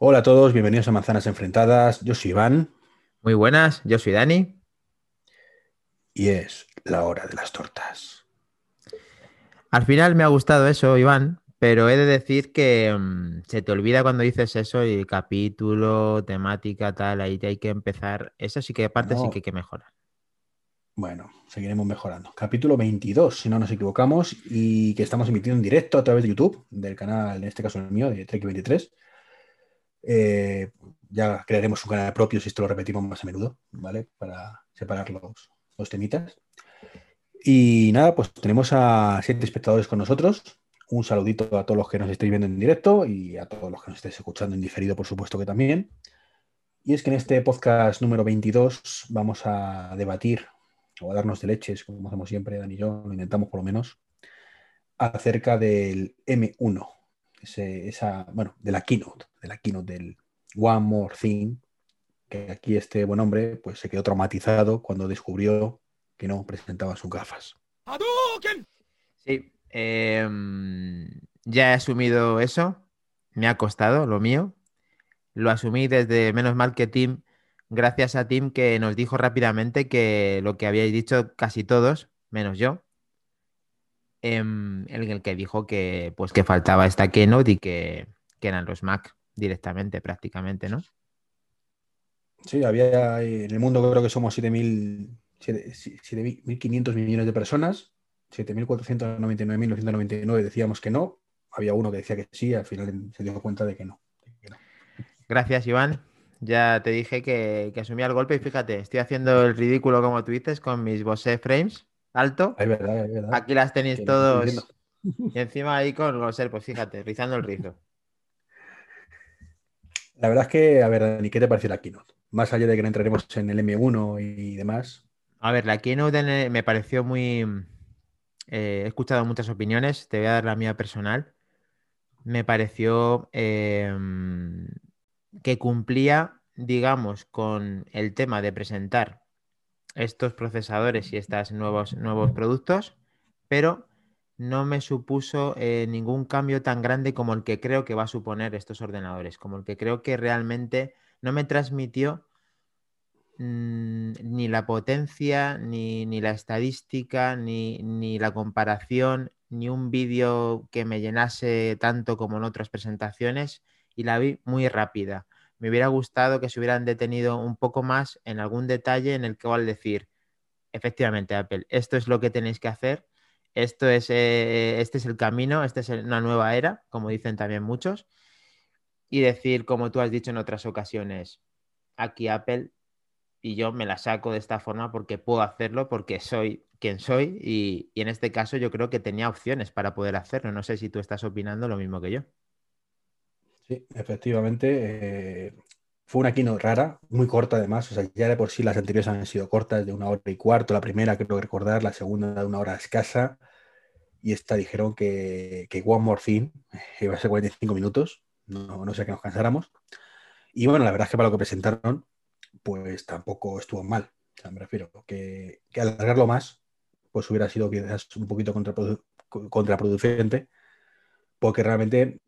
Hola a todos, bienvenidos a Manzanas Enfrentadas. Yo soy Iván. Muy buenas, yo soy Dani. Y es la hora de las tortas. Al final me ha gustado eso, Iván, pero he de decir que mm, se te olvida cuando dices eso y capítulo, temática, tal, ahí hay que empezar. Eso sí que aparte sí No. que hay que mejorar. Bueno, seguiremos mejorando. Capítulo 22, si no nos equivocamos, y que estamos emitiendo en directo a través de YouTube, del canal, en este caso el mío, de Trek23. Eh, ya crearemos un canal propio si esto lo repetimos más a menudo, ¿vale? Para separar los, los temitas. Y nada, pues tenemos a siete espectadores con nosotros. Un saludito a todos los que nos estéis viendo en directo y a todos los que nos estéis escuchando en diferido, por supuesto que también. Y es que en este podcast número 22 vamos a debatir o a darnos de leches, como hacemos siempre, Dani y yo, lo intentamos por lo menos, acerca del M1, ese- esa, bueno, de la keynote, de la keynote del One More Thing, que aquí este buen hombre pues se quedó traumatizado cuando descubrió que no presentaba sus gafas. Sí, em, ya he asumido eso, me ha costado lo mío. Lo asumí desde menos mal que Tim, gracias a Tim que nos dijo rápidamente que lo que habíais dicho casi todos, menos yo, em, en el que dijo que pues que faltaba esta keynote y que, que eran los Mac directamente prácticamente, ¿no? Sí, había en el mundo creo que somos 7.000, 7.500 millones de personas, 7.499.999 decíamos que no, había uno que decía que sí, al final se dio cuenta de que no. que no. Gracias, Iván. Ya te dije que, que asumía el golpe y fíjate, estoy haciendo el ridículo como tú dices con mis Bose Frames alto. Es verdad, es verdad. Aquí las tenéis Que todos. Y encima ahí con Bose, pues fíjate, rizando el rizo. La verdad es que, a ver, Dani, ¿qué te pareció la keynote? Más allá de que no entraremos en el M1 y demás. A ver, la keynote me pareció muy... eh, he escuchado muchas opiniones, te voy a dar la mía personal. Me pareció eh, que cumplía, digamos, con el tema de presentar estos procesadores y estos nuevos, nuevos productos, pero no me supuso eh, ningún cambio tan grande como el que creo que va a suponer estos ordenadores, como el que creo que realmente no me transmitió mm, ni la potencia, ni, ni la estadística, ni, ni la comparación, ni un vídeo que me llenase tanto como en otras presentaciones y la vi muy rápida. Me hubiera gustado que se hubieran detenido un poco más en algún detalle en el que al decir, efectivamente, Apple, esto es lo que tenéis que hacer, esto es, eh, este es el camino, esta es una nueva era, como dicen también muchos, y decir, como tú has dicho en otras ocasiones, aquí Apple y yo me la saco de esta forma porque puedo hacerlo, porque soy quien soy y, en este caso yo creo que tenía opciones para poder hacerlo. No sé si tú estás opinando lo mismo que yo. Sí, efectivamente. eh, fue una keynote rara, muy corta además. O sea, ya de por sí las anteriores han sido cortas, de una hora y cuarto. La primera, creo recordar, la segunda de una hora escasa. Y esta dijeron que, que One More Thing iba a ser 45 minutos. No, no sé que nos cansáramos. Y bueno, la verdad es que para lo que presentaron, pues tampoco estuvo mal. Me refiero que, alargarlo más, pues hubiera sido quizás un poquito contraprodu- contraproducente, porque realmente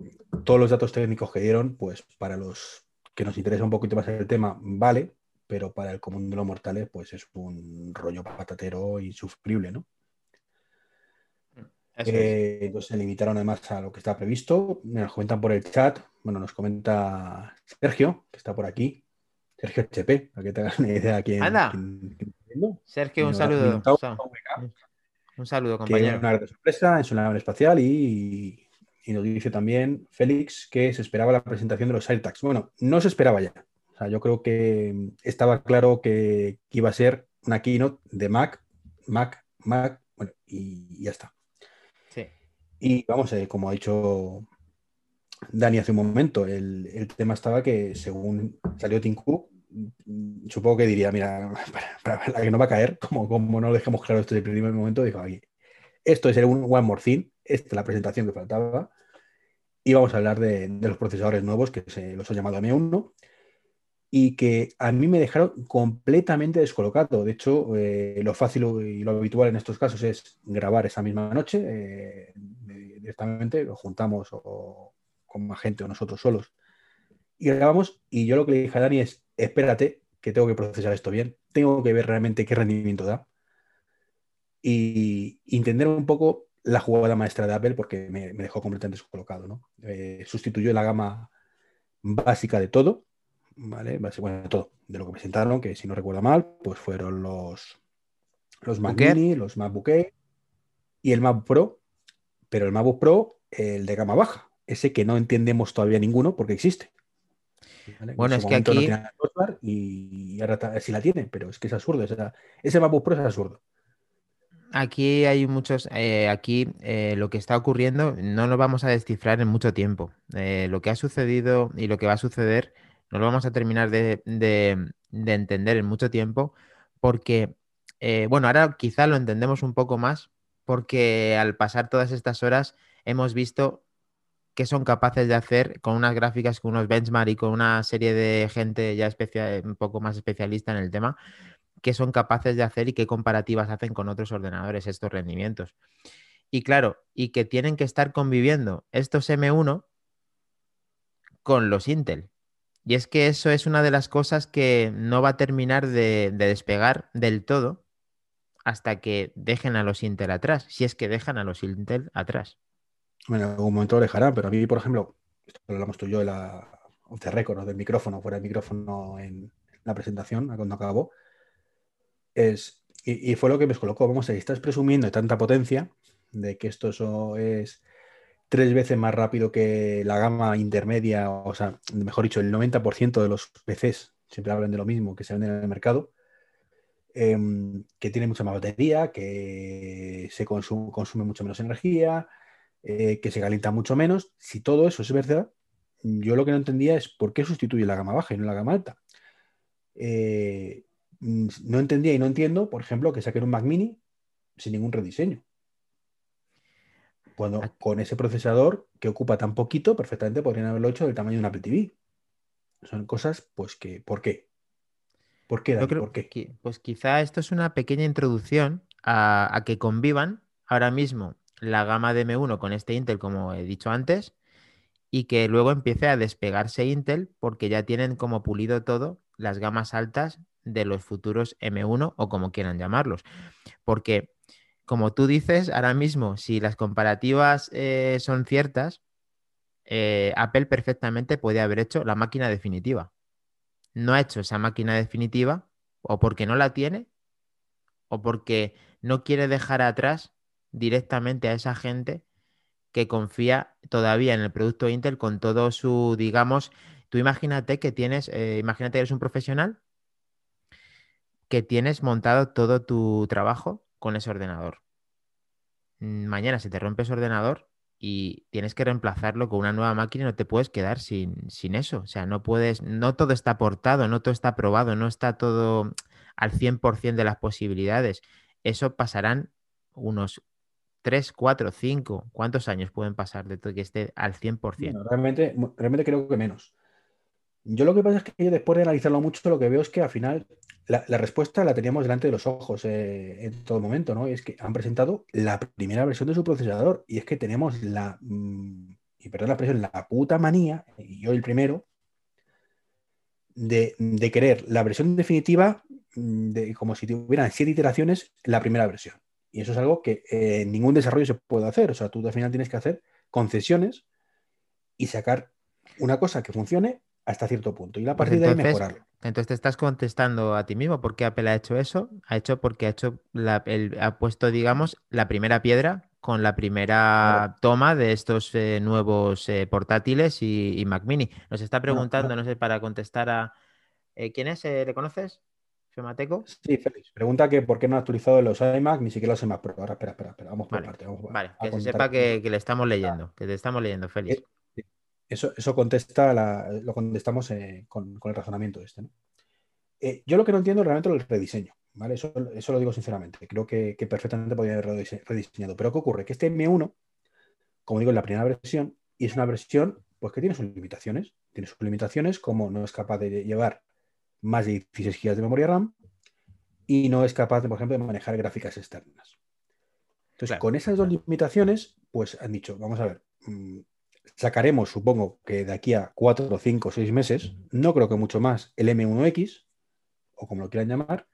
todos los datos técnicos que dieron, pues para los que nos interesa un poquito más el tema, vale, pero para el común de los mortales, pues es un rollo patatero insufrible, ¿no? Eh, entonces se limitaron además a lo que está previsto. Nos comentan por el chat, bueno, nos comenta Sergio, que está por aquí. Sergio HP, para que te hagas una idea de quién, Anda. quién- quién. Sergio, un saludo. Un saludo, compañero. una gran sorpresa en su nave espacial y, y nos dice también Félix que se esperaba la presentación de los AirTags. Bueno, no se esperaba ya. O sea, yo creo que estaba claro que, que iba a ser una keynote de Mac, Mac, Mac, bueno, y, y ya está. Y vamos, eh, como ha dicho Dani hace un momento, el, el tema estaba que según salió Tim Cook, mm, supongo que diría, mira, la que no va a caer, como, como no lo dejamos claro esto desde el primer momento, dijo, oye, esto es el One More Thing, esta es la presentación que faltaba, y vamos a hablar de, de los procesadores nuevos que se los he llamado M1 y que a mí me dejaron completamente descolocado. De hecho, eh, lo fácil y lo habitual en estos casos es grabar esa misma noche, eh, directamente lo juntamos o con más gente o nosotros solos y grabamos. Y yo lo que le dije a Dani es, espérate, que tengo que procesar esto bien, tengo que ver realmente qué rendimiento da y entender un poco la jugada maestra de Apple porque me, dejó completamente descolocado. ¿no? Eh, sustituyó la gama básica de todo, ¿vale? Bueno, todo, de lo que presentaron, que si no recuerdo mal, pues fueron los, los Mac Mini, los MacBook Air y el MacBook Pro, pero el MacBook Pro, el de gama baja, ese que no entendemos todavía ninguno porque existe. Bueno, es que aquí... y ahora sí la tiene, pero es que es absurdo. ese MacBook Pro es absurdo. Aquí hay muchos, eh, aquí eh, lo que está ocurriendo no lo vamos a descifrar en mucho tiempo. Eh, lo que ha sucedido y lo que va a suceder no lo vamos a terminar de, entender en mucho tiempo porque, bueno, ahora quizá lo entendemos un poco más porque al pasar todas estas horas hemos visto qué son capaces de hacer con unas gráficas, con unos benchmark y con una serie de gente ya un poco más especialista en el tema, qué son capaces de hacer y qué comparativas hacen con otros ordenadores estos rendimientos. Y claro, y que tienen que estar conviviendo estos M1 con los Intel. Y es que eso es una de las cosas que no va a terminar de, despegar del todo hasta que dejen a los Intel atrás, si es que dejan a los Intel atrás. Bueno, en algún momento lo dejarán, pero a mí, por ejemplo, esto lo hablamos tú yo de la off the record, del micrófono, fuera del micrófono en la presentación, cuando acabó, es, y, fue lo que me colocó, vamos a ver, estás presumiendo de tanta potencia, de que esto es tres veces más rápido que la gama intermedia, o sea, mejor dicho, el 90% de los PCs, siempre hablan de lo mismo, que se venden en el mercado, em, que tiene mucha más batería, que se consume, mucho menos energía, eh, que se calienta mucho menos. Si todo eso es verdad, yo lo que no entendía es por qué sustituye la gama baja y no la gama alta. Eh, no entendía y no entiendo, por ejemplo, que saquen un Mac Mini sin ningún rediseño. Cuando con ese procesador que ocupa tan poquito, perfectamente podrían haberlo hecho del tamaño de un Apple TV. Son cosas, pues que, ¿por qué? ¿Por qué, ¿Por qué? pues quizá esto es una pequeña introducción a, a, que convivan ahora mismo la gama de M1 con este Intel, como he dicho antes, y que luego empiece a despegarse Intel porque ya tienen como pulido todo las gamas altas de los futuros M1 o como quieran llamarlos. Porque, como tú dices, ahora mismo, si las comparativas eh, son ciertas, eh, Apple perfectamente puede haber hecho la máquina definitiva. No ha hecho esa máquina definitiva o porque no la tiene o porque no quiere dejar atrás directamente a esa gente que confía todavía en el producto Intel con todo su, digamos, tú imagínate que tienes, eh, imagínate que eres un profesional que tienes montado todo tu trabajo con ese ordenador. Mm, mañana se te rompe ese ordenador y tienes que reemplazarlo con una nueva máquina y no te puedes quedar sin, sin eso. O sea, no puedes, no todo está aportado, no todo está probado, no está todo al 100% de las posibilidades. Eso pasarán unos 3, 4, 5, ¿cuántos años pueden pasar de que esté al 100%? realmente, realmente creo que menos. Yo lo que pasa es que yo después de analizarlo mucho, lo que veo es que al final la, respuesta la teníamos delante de los ojos eh, en todo momento, ¿no? Y es que han presentado la primera versión de su procesador y es que tenemos la, mm, y perdón la expresión, la puta manía, y yo el primero, de, querer la versión definitiva mm, de, como si tuvieran siete iteraciones la primera versión. Y eso es algo que eh, ningún desarrollo se puede hacer. O sea, tú al final tienes que hacer concesiones y sacar una cosa que funcione hasta cierto punto y la partida pues de ahí mejorarlo. Entonces te estás contestando a ti mismo por qué Apple ha hecho eso. Ha hecho porque ha hecho ha puesto, digamos, la primera piedra con la primera toma de estos eh, nuevos eh, portátiles y, Mac Mini. Nos está preguntando, no, sé, para contestar a eh, ¿quién es? ¿Le conoces? ¿Femateco? Sí, Félix. Pregunta que por qué no ha actualizado los iMac, ni siquiera los iMac Pro. Ahora, espera, espera, espera. Vamos por parte. vale, que se sepa que, le estamos leyendo, que te estamos leyendo, Félix. Eso, eso contesta lo contestamos eh, con, el razonamiento este. Eh, yo lo que no entiendo realmente es el rediseño. ¿vale? Eso, lo digo sinceramente. Creo que, perfectamente podría haber rediseñado. Pero ¿qué ocurre? Que este M1, como digo, es la primera versión y es una versión pues, que tiene sus limitaciones. Tiene sus limitaciones como no es capaz de llevar más de 16 GB de memoria RAM y no es capaz, de, por ejemplo, de manejar gráficas externas. Entonces, con esas dos limitaciones, pues han dicho, vamos a ver, mm, sacaremos, supongo que de aquí a 4, 5, 6 meses, no creo que mucho más, el M1X, o como lo quieran llamar,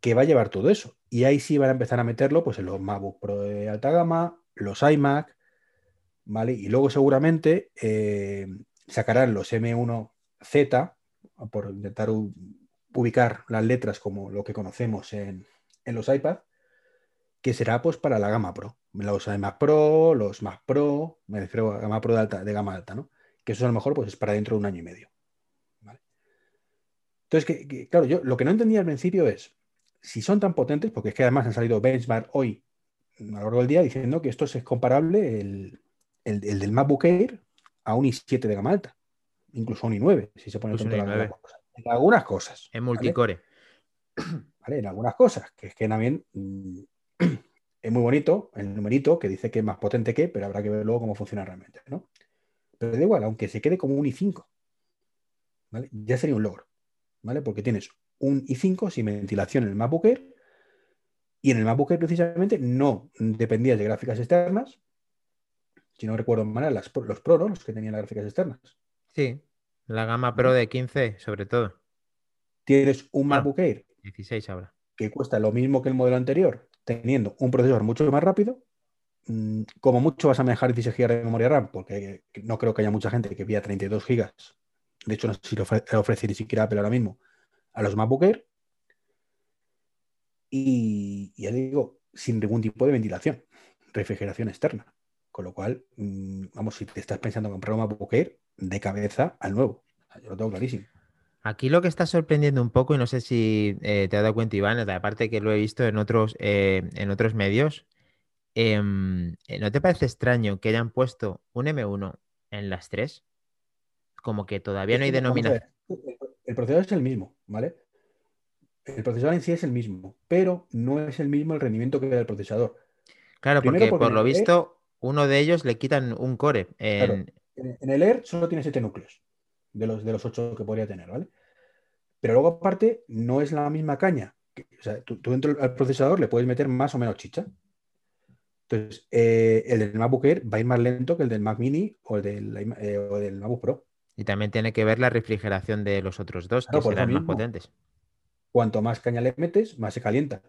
que va a llevar todo eso. Y ahí sí van a empezar a meterlo pues, en los MacBook Pro de alta gama, los iMac, ¿vale? Y luego seguramente eh, sacarán los M1Z, por intentar ubicar las letras como lo que conocemos en, en los iPad, que será pues para la gama Pro. Los iMac Pro, los Mac Pro, me refiero a gama Pro de, alta, de gama alta, ¿no? Que eso a lo mejor pues es para dentro de un año y medio. Entonces, que, claro, yo lo que no entendía al principio es, si son tan potentes, porque es que además han salido benchmark hoy a lo largo del día diciendo que esto es comparable el, del MacBook Air a un i7 de gama alta, incluso a un i9, si se pone en, en algunas cosas. En multicore. ¿vale? En algunas cosas, que es que también mm, es muy bonito el numerito que dice que es más potente que, pero habrá que ver luego cómo funciona realmente, ¿no? Pero da igual, aunque se quede como un i5, ¿vale? Ya sería un logro, ¿vale? Porque tienes un i5 sin ventilación en el MacBook Air y en el MacBook Air precisamente no dependías de gráficas externas, si no recuerdo mal, los Pro, ¿no? Los que tenían las gráficas externas. Sí, la gama Pro de 15 sobre todo. Tienes un MacBook Air 16 ahora. Que cuesta lo mismo que el modelo anterior, teniendo un procesador mucho más rápido. Mm, como mucho vas a manejar 16 GB de memoria RAM, porque no creo que haya mucha gente que pida 32 GB. De hecho, no sé si lo ofrece ni siquiera Apple ahora mismo a los MacBook Air. Y ya digo, sin ningún tipo de ventilación, refrigeración externa. Con lo cual, mm, vamos, si te estás pensando en comprar un MacBook Air, de cabeza al nuevo. Yo lo tengo clarísimo. Aquí lo que está sorprendiendo un poco, y no sé si eh, te has dado cuenta, Iván, aparte que lo he visto en otros, eh, en otros medios, em, eh, ¿no te parece extraño que hayan puesto un M1 en las tres? Como que todavía no hay denominación. El procesador es el mismo, ¿vale? El procesador en sí es el mismo, pero no es el mismo el rendimiento que da el procesador. Claro, porque, por lo visto, uno de ellos le quitan un core. En... en el Air solo tiene siete núcleos de los, de los ocho que podría tener, ¿vale? Pero luego, aparte, no es la misma caña. o sea, tú, dentro del procesador le puedes meter más o menos chicha. Entonces, eh, el del MacBook Air va a ir más lento que el del Mac Mini o el del, eh, del MacBook Pro. Y también tiene que ver la refrigeración de los otros dos, que serán más potentes. Cuanto más caña le metes, más se calienta.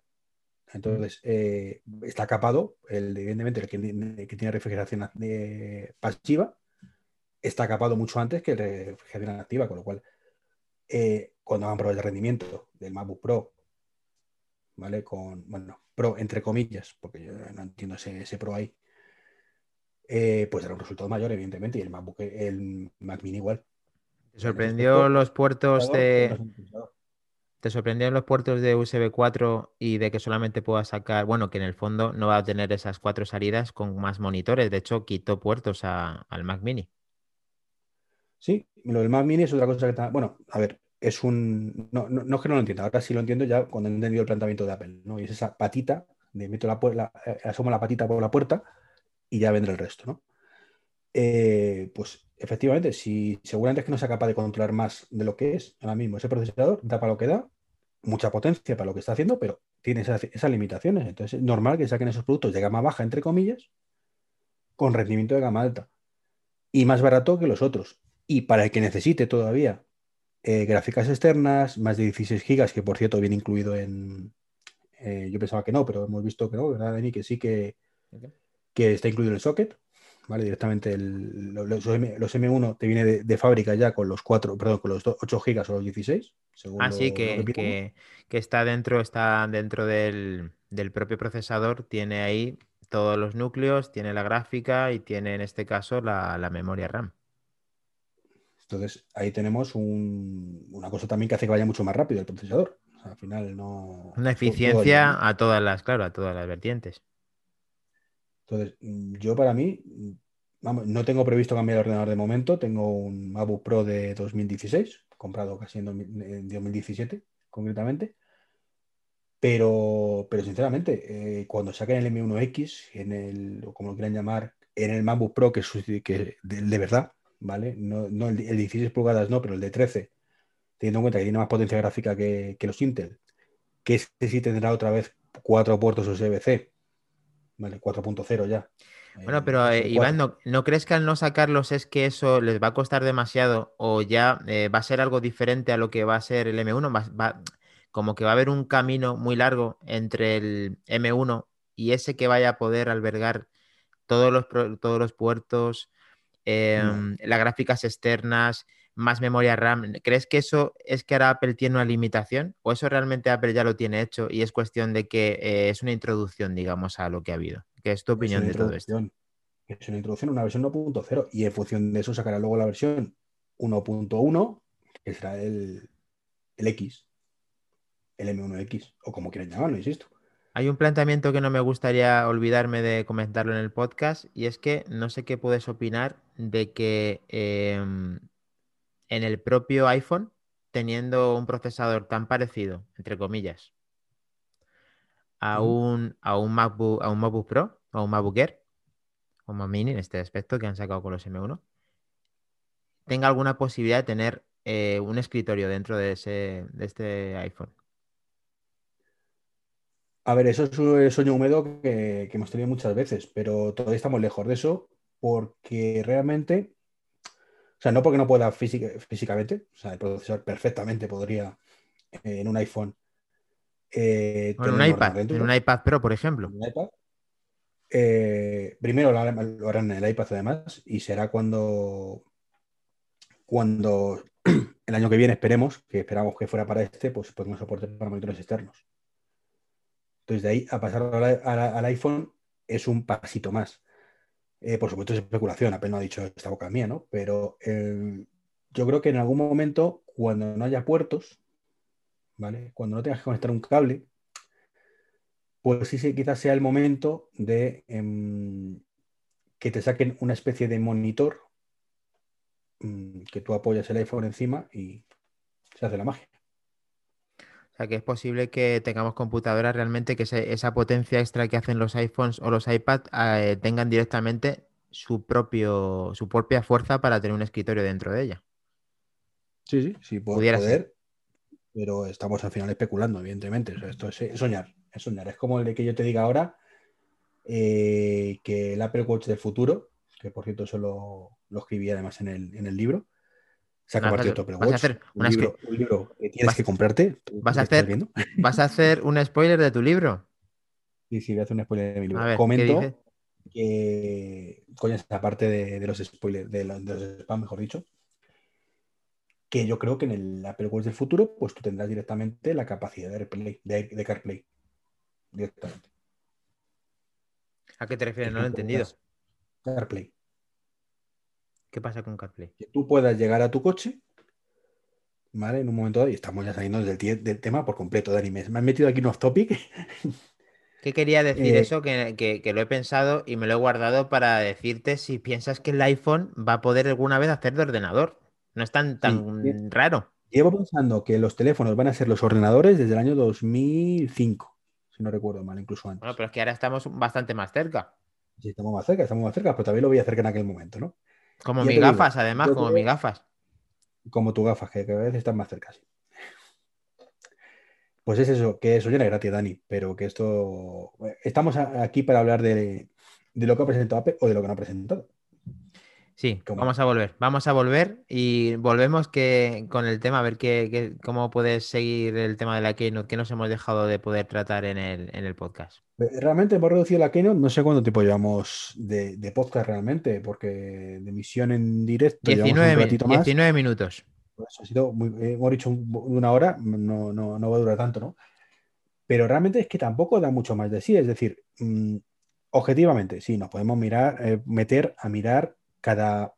Entonces, eh, está capado, el, evidentemente, el que, que tiene refrigeración pasiva, está capado mucho antes que el refrigeración activa, con lo cual, eh, cuando van a probar el rendimiento del MacBook Pro, ¿vale? Con, bueno, Pro entre comillas, porque yo no entiendo ese, Pro ahí, eh, pues era un resultado mayor, evidentemente, y el MacBook, el Mac Mini igual. ¿Te sorprendió los puertos de... ¿Te sorprendió los puertos de USB 4 y de que solamente pueda sacar, bueno, que en el fondo no va a tener esas cuatro salidas con más monitores? De hecho, quitó puertos al Mac Mini. Sí, lo del Mac Mini es otra cosa que está. Bueno, a ver, es un. No, no, es que no lo entienda, ahora sí lo entiendo ya cuando he entendido el planteamiento de Apple, ¿no? Y es esa patita, de meto la, la eh, asomo la patita por la puerta y ya vendrá el resto, ¿no? Eh, pues efectivamente, si seguramente es que no sea capaz de controlar más de lo que es ahora mismo ese procesador, da para lo que da, mucha potencia para lo que está haciendo, pero tiene esas, esas limitaciones. Entonces es normal que saquen esos productos de gama baja, entre comillas, con rendimiento de gama alta y más barato que los otros. Y para el que necesite todavía eh, gráficas externas, más de 16 gigas, que por cierto viene incluido en... Eh, yo pensaba que no, pero hemos visto que no, ¿verdad, Dani? Que sí que, que está incluido en el socket. ¿vale? Directamente los, M, 1 te viene de, fábrica ya con los 4, perdón, con los 8 gigas o los 16. ah, sí, que, que, está dentro, está dentro del, del, propio procesador, tiene ahí todos los núcleos, tiene la gráfica y tiene en este caso la, la memoria RAM. Entonces, ahí tenemos una cosa también que hace que vaya mucho más rápido el procesador. al final no. Una eficiencia a todas las, claro, a todas las vertientes. Entonces, yo para mí, vamos, no tengo previsto cambiar de ordenador de momento. Tengo un MacBook Pro de 2016, comprado casi en, 2017, concretamente. Pero, pero sinceramente, eh, cuando saquen el M1X, en el, o como lo quieran llamar, en el MacBook Pro, que, es, que de verdad, ¿vale? No, el, 16 pulgadas no, pero el de 13, teniendo en cuenta que tiene más potencia gráfica que, los Intel, que este sí tendrá otra vez cuatro puertos USB-C ¿vale? 4.0 ya. Bueno, Eh, pero eh, el Iván, 4. ¿no, no crees que al no sacarlos es que eso les va a costar demasiado o ya eh, va a ser algo diferente a lo que va a ser el M1? Va- va- como que va a haber un camino muy largo entre el M1 y ese que vaya a poder albergar todos los, todos los puertos, em, las gráficas externas, más memoria RAM. ¿Crees que eso es que ahora Apple tiene una limitación o eso realmente Apple ya lo tiene hecho y es cuestión de que eh, es una introducción, digamos, a lo que ha habido? ¿Qué es tu opinión de todo esto? Es una introducción, una versión 1.0 y en función de eso sacará luego la versión 1.1, que será el, el X, el M1X, o como quieran llamarlo, insisto. Hay un planteamiento que no me gustaría olvidarme de comentarlo en el podcast y es que no sé qué puedes opinar de que em, en el propio iPhone, teniendo un procesador tan parecido, entre comillas, a un, a un MacBook, a un MacBook Pro o a un MacBook Air o Mac Mini en este aspecto que han sacado con los M1, tenga alguna posibilidad de tener eh, un escritorio dentro de, ese, de este iPhone. A ver, eso es un sueño húmedo que, que hemos tenido muchas veces, pero todavía estamos lejos de eso porque realmente, o sea, no porque no pueda física- físicamente, o sea, el procesador perfectamente podría eh, en un iPhone eh, O en un iPad, en un iPad Pro, por ejemplo. en un iPad. Eh, primero lo harán, lo harán en el iPad además y será cuando, cuando el año que viene esperemos, que esperamos que fuera para este, pues podemos soporte para monitores externos. Entonces de ahí a pasar al, iPhone es un pasito más. Eh, por supuesto es especulación, no ha dicho esta boca mía, ¿no? Pero eh, yo creo que en algún momento, cuando no haya puertos, ¿vale? Cuando no tengas que conectar un cable, pues sí, sí, quizás sea el momento de em, que te saquen una especie de monitor mm, que tú apoyas el iPhone encima y se hace la magia. O sea, que es posible que tengamos computadoras realmente que se- esa potencia extra que hacen los iPhones o los iPads eh, tengan directamente su propio, su propia fuerza para tener un escritorio dentro de ella. Sí, sí, sí, po- Pudiera ser. poder, pero estamos al final especulando, evidentemente. O sea, esto es, es soñar, es soñar. Es como el de que yo te diga ahora eh, que el Apple Watch del futuro, que por cierto eso lo, lo escribí además en el, en el libro, se ha Vas hacer- en tu Apple vas a hacer un, libro, un libro que tienes vas- que comprarte. vas a hacer-. ¿Vas a hacer un spoiler de tu libro? Sí, sí, voy a hacer un spoiler de mi libro. A ver, ¿qué Comento que, coño, esta parte de, de los spoilers, de los, de los spam, mejor dicho, que yo creo que en el Apple Watch del futuro, pues tú tendrás directamente la capacidad de, AirPlay, de, de CarPlay. Directamente. ¿A qué te refieres? No lo he entendido. CarPlay. ¿Qué pasa con CarPlay? Que tú puedas llegar a tu coche, ¿vale? En un momento dado, y estamos ya saliendo del, tema por completo, Dani. Me, me han metido aquí un off topic. ¿Qué quería decir Eh, eso? Que, que- que lo he pensado y me lo he guardado para decirte si piensas que el iPhone va a poder alguna vez hacer de ordenador. No es tan, tan raro. Llevo pensando que los teléfonos van a ser los ordenadores desde el año 2005, si no recuerdo mal, incluso antes. Bueno, pero es que ahora estamos bastante más cerca. Sí, estamos más cerca, estamos más cerca, pero también lo voy a hacer en aquel momento, ¿no? Como mis gafas, además, como mis gafas. Como tu gafas, que cada vez están más cerca, sí. Pues es eso, que eso ya era gratis, Dani, pero que esto. Estamos a- aquí para hablar de, de lo que ha presentado Apple o de lo que no ha presentado. Sí, ¿Cómo? vamos a volver. Vamos a volver y volvemos que, con el tema, a ver qué, qué- cómo puedes seguir el tema de la Keynote que nos hemos dejado de poder tratar en el, en el podcast. Realmente hemos reducido la Keynote, no sé cuánto tiempo llevamos de, de podcast realmente, porque de emisión en directo llevamos 19, un mi- ratito más. 19 minutos. Pues ha sido muy, eh, hemos dicho un- una hora, no, no, no va a durar tanto, ¿no? Pero realmente es que tampoco da mucho más de sí. Es decir, mm, objetivamente, sí, nos podemos mirar, eh, meter a mirar cada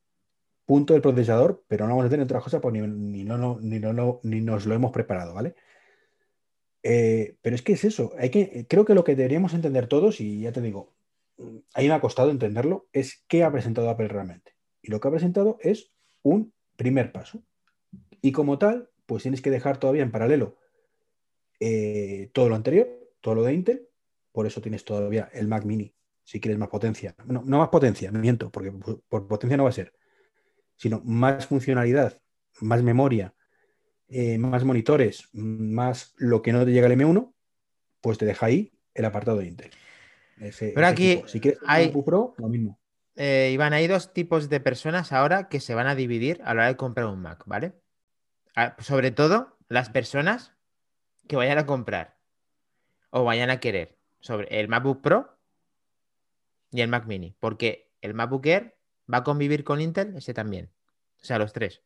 punto del procesador, pero no vamos a tener otras cosas, pues ni, no, no- ni, no, ni nos lo hemos preparado, ¿vale? Eh, pero es que es eso. Hay que, creo que lo que deberíamos entender todos, y ya te digo, a mí me ha costado entenderlo, es qué ha presentado Apple realmente. Y lo que ha presentado es un primer paso. Y como tal, pues tienes que dejar todavía en paralelo eh, todo lo anterior, todo lo de Intel. Por eso tienes todavía el Mac Mini, si quieres más potencia. No, no más potencia, miento, porque por, potencia no va a ser, sino más funcionalidad, más memoria, eh, más monitores, más lo que no te llega al M1, pues te deja ahí el apartado de Intel. Ese, Pero ese aquí equipo. Si quieres un hay- MacBook Pro, lo mismo. Eh, Iván, hay dos tipos de personas ahora que se van a dividir a la hora de comprar un Mac, ¿vale? Ah, Sobre todo las personas que vayan a comprar o vayan a querer sobre el MacBook Pro y el Mac Mini, porque el MacBook Air va a convivir con Intel, ese también. O sea, los tres.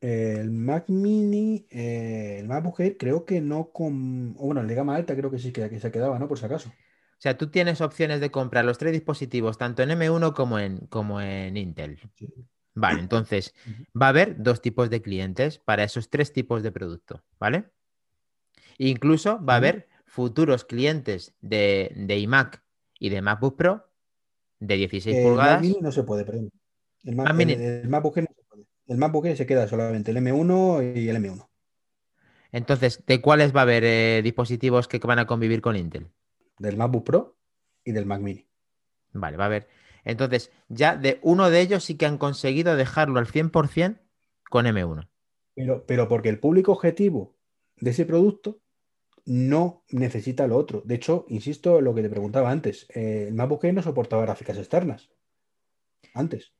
El Mac Mini, eh, el MacBook Air, creo que no con. o bueno, el de gama alta creo que sí que, que se quedaba, ¿no? Por si acaso. O sea, tú tienes opciones de comprar los tres dispositivos, tanto en M1 como en, como en Intel. Sí. Vale, entonces va a haber dos tipos de clientes para esos tres tipos de producto, ¿vale? Incluso va a haber futuros clientes de, de iMac y de MacBook Pro de 16 El Mac pulgadas. Mini no se puede, perdón. El, Mac- Mac el- Mini. el MacBook Air no se puede. El MacBook Air se queda solamente el M1 y el M1. Entonces, ¿de cuáles va a haber eh, dispositivos que van a convivir con Intel? Del MacBook Pro y del Mac Mini. Vale, va a haber. Entonces, ya de uno de ellos sí que han conseguido dejarlo al 100% con M1. Pero, pero porque el público objetivo de ese producto no necesita lo otro. De hecho, insisto lo que te preguntaba antes. eh, el MacBook no soportaba gráficas externas. Antes.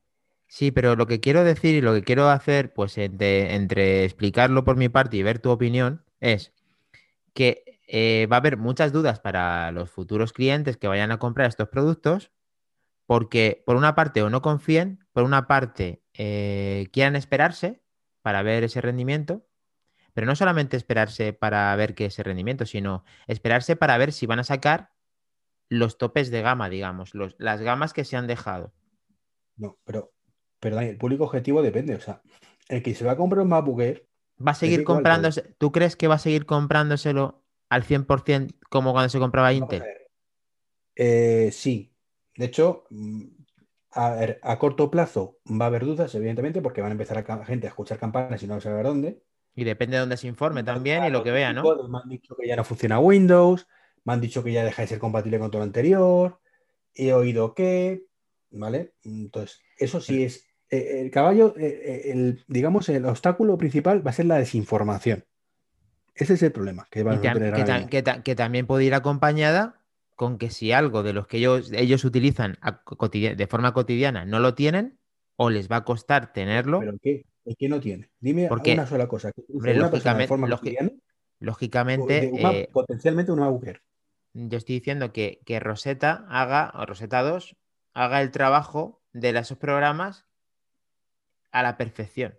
Sí, pero lo que quiero decir y lo que quiero hacer, pues entre, entre explicarlo por mi parte y ver tu opinión, es que eh, va a haber muchas dudas para los futuros clientes que vayan a comprar estos productos, porque por una parte o no confíen, por una parte eh, quieran esperarse para ver ese rendimiento, pero no solamente esperarse para ver qué es ese rendimiento, sino esperarse para ver si van a sacar los topes de gama, digamos, los- las gamas que se han dejado. No, pero, pero Dani, el público objetivo depende. O sea, el que se va a comprar un MacBook Air, Va a seguir comprándose. ¿Tú crees que va a seguir comprándoselo al 100% como cuando se compraba Intel? Eh, sí. De hecho, mm, a ver, a corto plazo va a haber dudas, evidentemente, porque van a empezar a gente a escuchar campanas y no saber dónde. Y depende de dónde se informe también y lo que vea, ¿no? Me han dicho que ya no funciona Windows, me han dicho que ya deja de ser compatible con todo lo anterior, he oído que, ¿vale? Entonces, eso sí es. eh, el caballo, eh, eh, el, digamos, el obstáculo principal va a ser la desinformación. Ese es el problema que vamos a tener que, ta- que ta- que también puede ir acompañada con que si algo de los que ellos, ellos utilizan de forma cotidiana no lo tienen, o les va a costar tenerlo, ¿Pero qué? ¿El qué no tiene? Dime Porque, una sola cosa. que hombre, una persona de lógicamente- forma cotidiana, lógicamente, de una- eh, potencialmente una mujer. yo estoy diciendo que, que Rosetta haga, o Rosetta 2, haga el trabajo de esos programas a la perfección.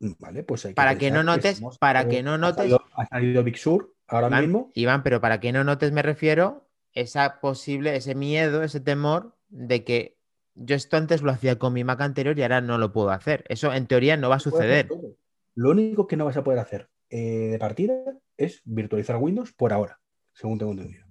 Vale, pues hay que Para que no notes- para que no ha notes- salido- Ha salido Big Sur ahora Iván, mismo. Iván, pero para que no notes me refiero esa posible, ese miedo, ese temor de que yo esto antes lo hacía con mi Mac anterior y ahora no lo puedo hacer. Eso en teoría no va a suceder. Lo único que no vas a poder hacer eh, de partida es virtualizar Windows por ahora, según tengo entendido.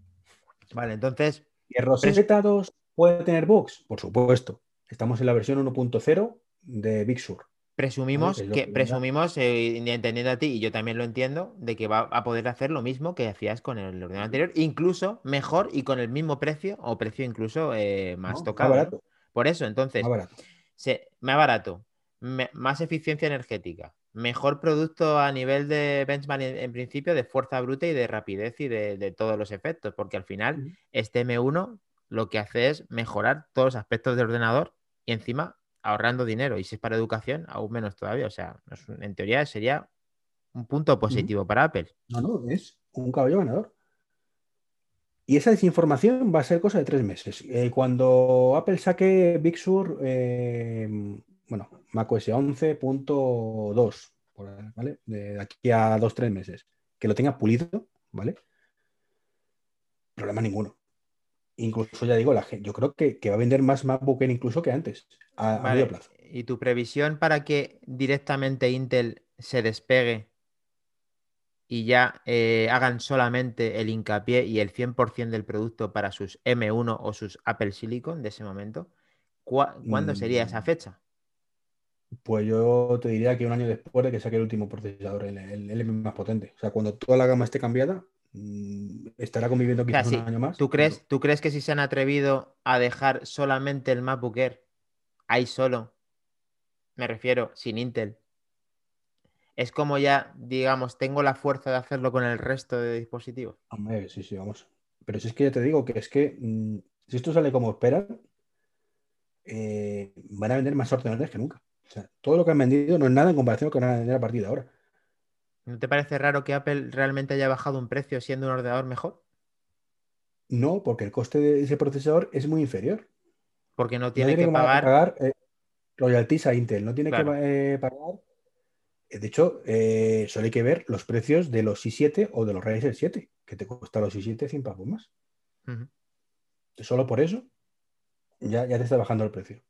Vale, entonces, ¿Y el Rosetta 2 puede tener bugs? Por supuesto. Estamos en la versión 1.0 de Big Sur. presumimos que presumimos, eh, entendiendo a ti, y yo también lo entiendo, de que va a poder hacer lo mismo que hacías con el ordenador anterior, incluso mejor y con el mismo precio, o precio incluso eh, más ¿no? tocado. ¿no? barato. Por eso, entonces, Más barato. se- más barato, me- más eficiencia energética, mejor producto a nivel de benchmark en, en principio de fuerza bruta y de rapidez y de, de todos los efectos, porque al final este M1 lo que hace es mejorar todos los aspectos del ordenador y encima ahorrando dinero. Y si es para educación, aún menos todavía. O sea, en teoría sería un punto positivo para Apple. No, no, es un caballo ganador. Y esa desinformación va a ser cosa de tres meses. Eh, cuando Apple saque Big Sur, eh, bueno, macOS 11.2, por ahí, ¿vale? De aquí a dos, tres meses. Que lo tenga pulido, ¿vale? Problema ninguno. Incluso ya digo, la gente, yo creo que, que va a vender más MacBook Air incluso que antes, a, a medio plazo. ¿Y tu previsión para que directamente Intel se despegue y ya eh, hagan solamente el hincapié y el 100% del producto para sus M1 o sus Apple Silicon de ese momento? ¿Cuá- ¿Cuándo sería esa Mm. fecha? Pues yo te diría que un año después de que saque el último procesador, el, el, el más potente. O sea, cuando toda la gama esté cambiada, mm, estará conviviendo O sea, quizás sí, un año más. ¿tú crees, ¿Tú crees que si se han atrevido a dejar solamente el MacBook Air ahí solo, me refiero, sin Intel, es como ya, digamos, tengo la fuerza de hacerlo con el resto de dispositivos? Hombre, sí, sí, vamos. Pero si es que ya te digo que es que mm, si esto sale como esperan, eh, van a vender más ordenadores que nunca. O sea, todo lo que han vendido no es nada en comparación con lo que van a vender a partir de ahora. ¿No te parece raro que Apple realmente haya bajado un precio siendo un ordenador mejor? No, porque el coste de ese procesador es muy inferior. Porque no tiene, que, pagar, eh, royalties a Intel, no tiene que eh, pagar. Eh, de hecho, solo hay que ver los precios de los i7 o de los Ryzen 7, que te cuesta los i7 100 pavos más. Solo por eso ya, ya te está bajando el precio.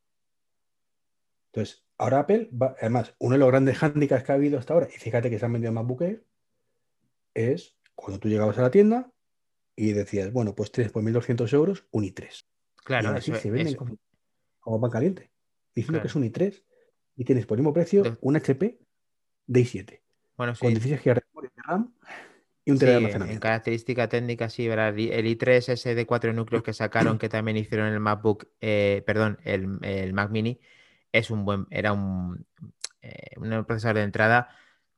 Entonces, ahora Apple, va, además, uno de los grandes hándicaps que ha habido hasta ahora, y fíjate que se han vendido MacBook Air, es cuando tú llegabas a la tienda y decías, bueno, pues tienes por 1.200 euros un i3. Claro, y así se venden como, como, pan caliente, diciendo que es un i3 y tienes por el mismo precio un HP de i7. Bueno, sí. Con 16 GB de RAM y un sí. En característica técnica, sí, ¿verdad? El i3 ese de cuatro núcleos que sacaron, que también hicieron el MacBook, eh, perdón, el, el Mac Mini, es un buen, era un, eh, un procesador de entrada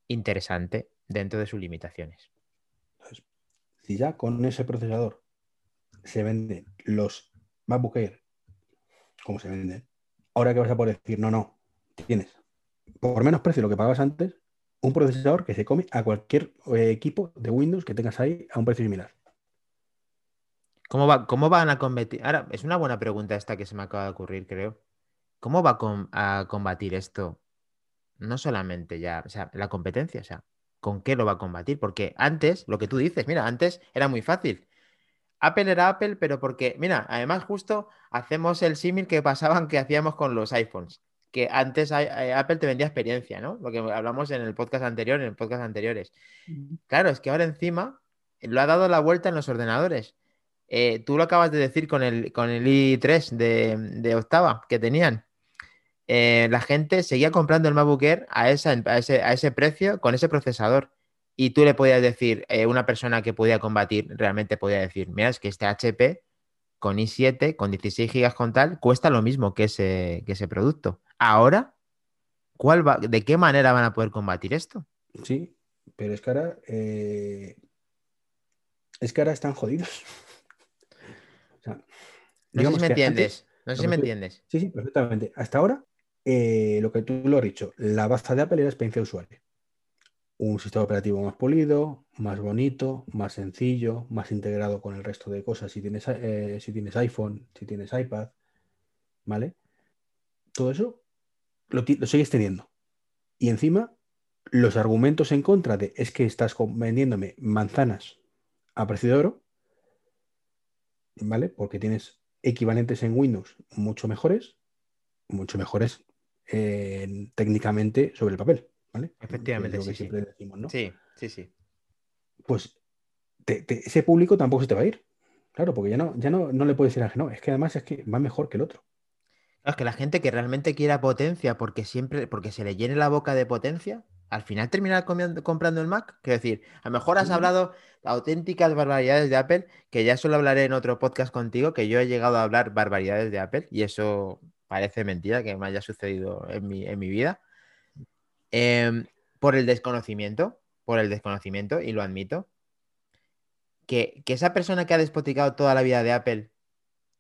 interesante dentro de sus limitaciones. Entonces, si ya con ese procesador se venden los MacBook Air, como se venden, ahora que vas a poder decir, no, no, tienes por menos precio lo que pagabas antes, un procesador que se come a cualquier eh, equipo de Windows que tengas ahí a un precio similar. ¿Cómo, va, ¿Cómo van a combatir? Ahora, es una buena pregunta esta que se me acaba de ocurrir, creo. ¿Cómo va a combatir esto? No solamente ya, o sea, la competencia, o sea, ¿con qué lo va a combatir? Porque antes, lo que tú dices, mira, antes era muy fácil. Apple era Apple, pero porque, mira, además justo hacemos el símil que pasaban que hacíamos con los iPhones, que antes eh, Apple te vendía experiencia, ¿no? Lo que hablamos en el podcast anterior, en el podcast anteriores. Claro, es que ahora encima lo ha dado la vuelta en los ordenadores. Eh, tú lo acabas de decir con el, con el i3 de, de octava que tenían. Eh, la gente seguía comprando el MacBook Air a, ese, precio con ese procesador. Y tú le podías decir, eh, una persona que podía combatir, realmente podía decir, mira, es que este HP con i7, con 16 GB con tal, cuesta lo mismo que ese, que ese producto. Ahora, ¿cuál va, ¿de qué manera van a poder combatir esto? Sí, pero es que ahora, eh, es que ahora están jodidos. no sé si me entiendes. no sé si me entiendes. Sí, sí, perfectamente. Hasta ahora eh, lo que tú lo has dicho, la base de Apple era experiencia de usuario. Un sistema operativo más polido, más bonito, más sencillo, más integrado con el resto de cosas. Si tienes, eh, si tienes iPhone, si tienes iPad, ¿vale? Todo eso lo, sigues teniendo. Y encima, los argumentos en contra de es que estás vendiéndome manzanas a precio de oro, ¿vale? Porque tienes equivalentes en Windows mucho mejores, mucho mejores técnicamente sobre el papel, ¿vale? Efectivamente, sí, sí. sí, sí, sí. Pues ese público tampoco se te va a ir. Claro, porque ya no, ya no, no le puedes decir a no, es que además es que va mejor que el otro. Es que la gente que realmente quiera potencia porque siempre, porque se le llene la boca de potencia, al final termina comprando el Mac. Quiero decir, a lo mejor has hablado auténticas barbaridades de Apple, que ya solo hablaré en otro podcast contigo, que yo he llegado a hablar barbaridades de Apple y eso parece mentira que me haya sucedido en mi, vida, em, por el desconocimiento, por el desconocimiento, y lo admito, que, esa persona que ha despoticado toda la vida de Apple,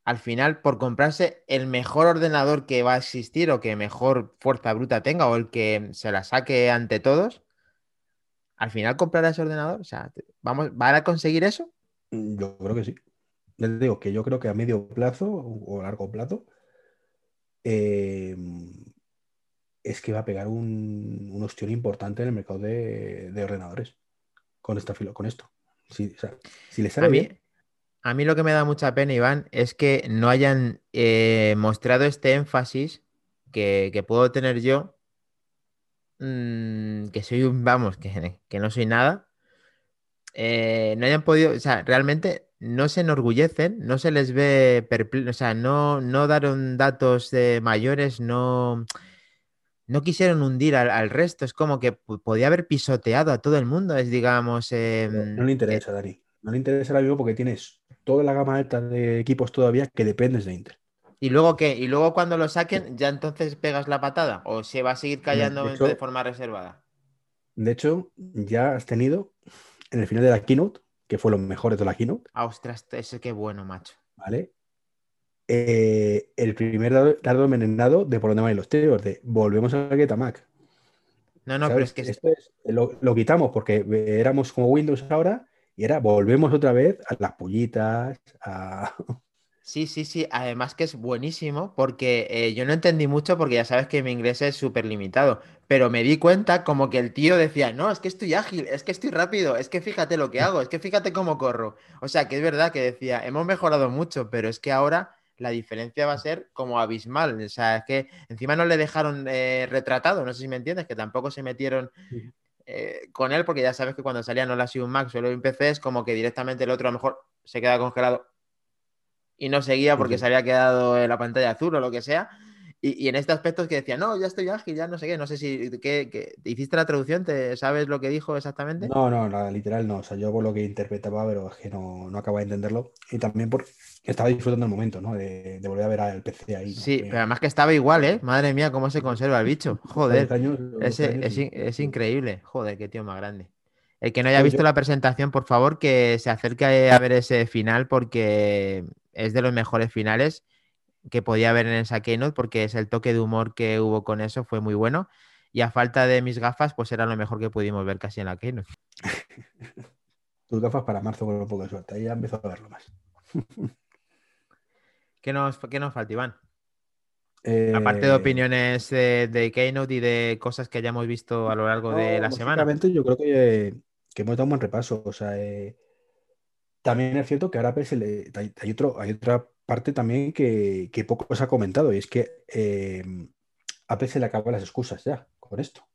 al final, por comprarse el mejor ordenador que va a existir o que mejor fuerza bruta tenga o el que se la saque ante todos, al final comprará ese ordenador. O sea, ¿vamos, ¿van a conseguir eso? Yo creo que sí. Les digo que yo creo que a medio plazo o a largo plazo Em, es que va a pegar un, un ostión importante en el mercado de, ordenadores con, esta con esto. Si, le sale a mí, bien. A mí lo que me da mucha pena, Iván, es que no hayan eh, mostrado este énfasis que, puedo tener yo, mm, que soy un, vamos, que, que no soy nada. Eh, no hayan podido, o sea, realmente no se enorgullecen, no se les ve o sea, no, no daron datos de mayores, no, no quisieron hundir al, resto, es como que podía haber pisoteado a todo el mundo, es digamos... no, le interesa, eh, Dani, no le interesa ahora mismo porque tienes toda la gama alta de equipos todavía que dependes de Intel. ¿Y luego qué? ¿Y luego cuando lo saquen ya entonces pegas la patada? ¿O se va a seguir callando de, de forma reservada? De hecho, ya has tenido en el final de la keynote que fue lo mejor de la keynote. Ah, ostras, ese qué bueno, macho. ¿Vale? Eh, el primer dardo envenenado de por dónde van los tiros, de volvemos a Get Mac. No, no, pero es que esto es, lo, lo, quitamos porque éramos como Windows ahora y era volvemos otra vez a las pullitas, a... Sí, sí, sí. Además que es buenísimo porque eh, yo no entendí mucho porque ya sabes que mi inglés es súper limitado. Pero me di cuenta como que el tío decía, no, es que estoy ágil, es que estoy rápido, es que fíjate lo que hago, es que fíjate cómo corro. O sea, que es verdad que decía, hemos mejorado mucho, pero es que ahora la diferencia va a ser como abismal. O sea, es que encima no le dejaron eh, retratado, no sé si me entiendes, que tampoco se metieron eh, con él porque ya sabes que cuando salía no la sido un Mac, solo un PC es como que directamente el otro a lo mejor se queda congelado y no seguía porque se había quedado en la pantalla azul o lo que sea. Y, en este aspecto es que decía, no, ya estoy ágil, ya no sé qué, no sé si ¿qué, hiciste la traducción, ¿te sabes lo que dijo exactamente? No, no, literal no, o sea, yo por lo que interpretaba, pero es que no, no acabo de entenderlo. Y también porque estaba disfrutando el momento, ¿no? De, volver a ver al PC ahí. Sí, pero además que estaba igual, ¿eh? Madre mía, cómo se conserva el bicho. Joder, es, increíble. Joder, qué tío más grande. El que no haya visto la presentación, por favor, que se acerque a ver ese final porque es de los mejores finales que podía haber en esa keynote porque es el toque de humor que hubo con eso, fue muy bueno. Y a falta de mis gafas, pues era lo mejor que pudimos ver casi en la keynote. Tus gafas para marzo con un poco de suerte, ahí ya empezó a verlo más. ¿Qué nos, qué nos falta, Iván? Aparte de eh, opiniones de, Keynote y de cosas que hayamos visto a lo largo de la semana. Yo creo que, que, hemos dado un buen repaso. O sea, eh, también es cierto que ahora pues, hay, hay, otro, hay otra parte también que, poco se ha comentado y es que eh, a Apple se le acaban las excusas ya con esto.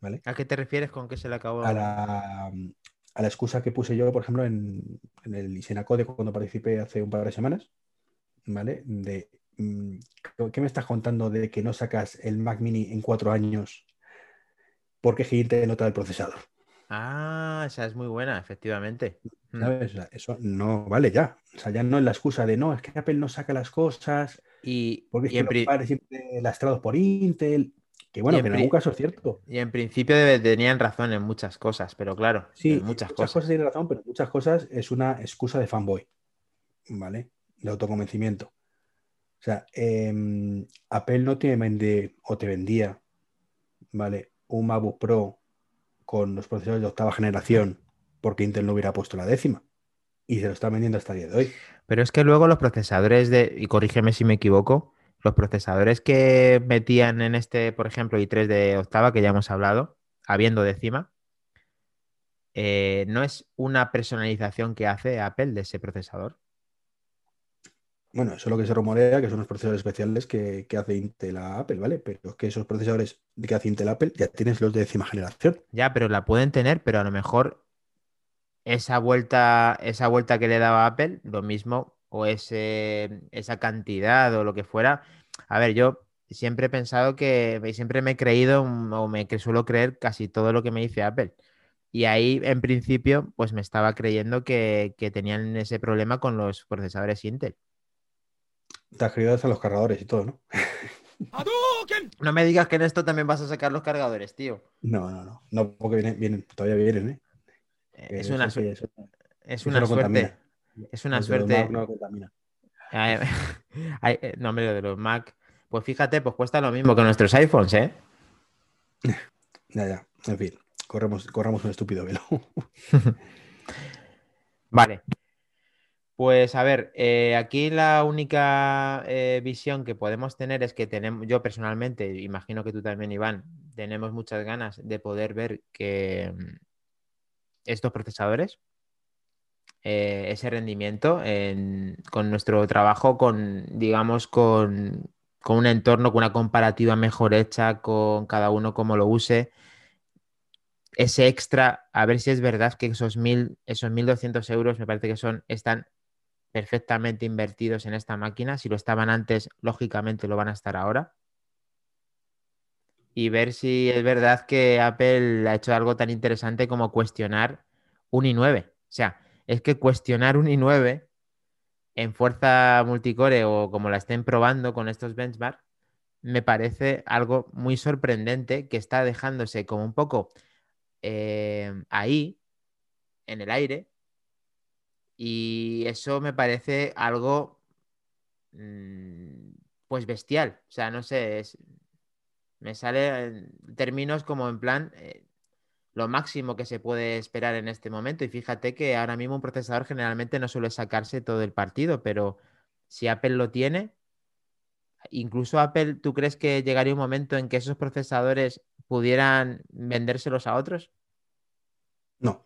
¿vale? ¿A qué te refieres con que se le acabó? A la, a la excusa que puse yo, por ejemplo, en, en el Isenacode cuando participé hace un par de semanas, ¿vale? De, mm, ¿Qué me estás contando de que no sacas el Mac Mini en cuatro años porque te nota el procesador? Ah, esa es muy buena, efectivamente. Mm. eso no vale ya. O sea, ya no es la excusa de no, es que Apple no saca las cosas y, porque es que los siempre lastrados por Intel. Que bueno, que en algún caso es cierto. Y en principio tenían razón en muchas cosas, pero claro, sí, muchas, muchas cosas. tienen razón, pero muchas cosas es una excusa de fanboy, ¿vale? De autoconvencimiento. O sea, em, Apple no te vende o te vendía, ¿vale? Un MacBook Pro con los procesadores de octava generación porque Intel no hubiera puesto la décima. Y se lo está vendiendo hasta el día de hoy. Pero es que luego los procesadores de, y corrígeme si me equivoco, los procesadores que metían en este, por ejemplo, i3 de octava, que ya hemos hablado, habiendo décima, eh, no es una personalización que hace Apple de ese procesador. Bueno, eso es lo que se rumorea, que son los procesadores especiales que, hace Intel a Apple, ¿vale? Pero es que esos procesadores que hace Intel a Apple ya tienes los de décima generación. Ya, pero la pueden tener, pero a lo mejor esa vuelta, esa vuelta que le daba Apple, lo mismo, o ese, esa cantidad o lo que fuera. A ver, yo siempre he pensado que, siempre me he creído o me suelo creer casi todo lo que me dice Apple. Y ahí, en principio, pues me estaba creyendo que, que tenían ese problema con los procesadores Intel. Te has creído hasta los cargadores y todo, ¿no? no me digas que en esto también vas a sacar los cargadores, tío. No, no, no. No, porque vienen, vienen todavía vienen, ¿eh? eh es una, suerte. es una suerte. Es una suerte. No, no, hombre, de los Mac. Pues fíjate, pues cuesta lo mismo que nuestros iPhones, ¿eh? Ya, ya. En fin, corremos, corramos un estúpido velo. vale. Pues a ver, eh, aquí la única eh, visión que podemos tener es que tenemos, yo personalmente, imagino que tú también, Iván, tenemos muchas ganas de poder ver que mm, estos procesadores, eh, ese rendimiento con nuestro trabajo, con, digamos, con, con, un entorno, con una comparativa mejor hecha, con cada uno como lo use. Ese extra, a ver si es verdad que esos, mil, esos 1.200 euros me parece que son, están perfectamente invertidos en esta máquina. Si lo estaban antes, lógicamente lo van a estar ahora. Y ver si es verdad que Apple ha hecho algo tan interesante como cuestionar un i9. O sea, es que cuestionar un i9 en fuerza multicore o como la estén probando con estos benchmarks, me parece algo muy sorprendente que está dejándose como un poco eh, ahí, en el aire, Y eso me parece algo mm, pues bestial. O sea, no sé, me sale términos como en plan eh, lo máximo que se puede esperar en este momento. Y fíjate que ahora mismo un procesador generalmente no suele sacarse todo el partido, pero si Apple lo tiene, incluso Apple, ¿tú crees que llegaría un momento en que esos procesadores pudieran vendérselos a otros? No.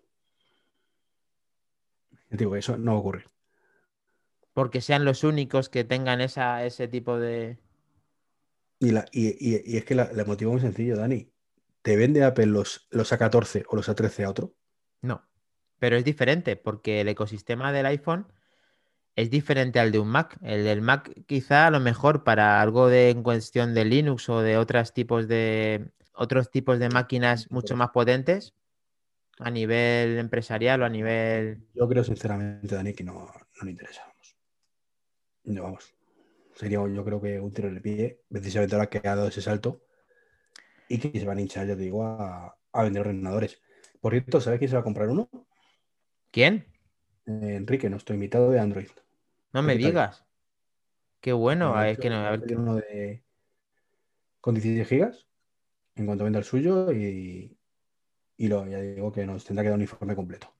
Digo, eso no ocurre. Porque sean los únicos que tengan esa, ese tipo de. Y, la, y, es que la, el motivo muy sencillo, Dani. ¿Te vende Apple los, los A14 o los A13 a otro? No. Pero es diferente, porque el ecosistema del iPhone es diferente al de un Mac. El del Mac quizá a lo mejor para algo de en cuestión de Linux o de otros tipos de otros tipos de máquinas mucho más potentes a nivel empresarial o a nivel. Yo creo sinceramente, Dani, que no, no le interesa. No, vamos. Sería yo creo que un tiro en el pie, precisamente ahora que ha dado ese salto y que se van a hinchar, ya te digo, a, vender ordenadores. Por cierto, ¿sabes quién se va a comprar uno? ¿Quién? Eh, Enrique, nuestro invitado de Android. No me digas. Qué bueno. es que no, a ver... uno de... con 16 gigas en cuanto venda el suyo y, y lo, ya digo que nos tendrá que dar un informe completo.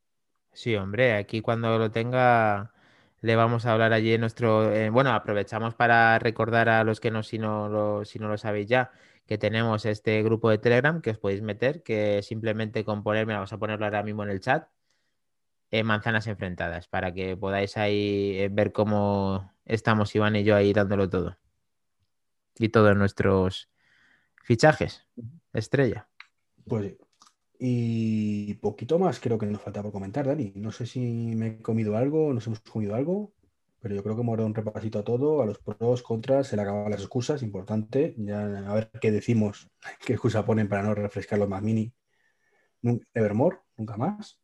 Sí, hombre, aquí cuando lo tenga le vamos a hablar allí en nuestro... Eh, bueno, aprovechamos para recordar a los que no si, no lo, si no lo sabéis ya, que tenemos este grupo de Telegram que os podéis meter, que simplemente con ponerme, vamos a ponerlo ahora mismo en el chat, eh, manzanas enfrentadas, para que podáis ahí eh, ver cómo estamos Iván y yo ahí dándolo todo. Y todos nuestros fichajes, estrella. Pues sí. Y poquito más creo que nos falta por comentar, Dani. No sé si me he comido algo, nos hemos comido algo, pero yo creo que hemos dado un repasito a todo, a los pros, contras, se le acaban las excusas, importante. Ya a ver qué decimos, qué excusa ponen para no refrescar los más mini. Evermore, nunca más.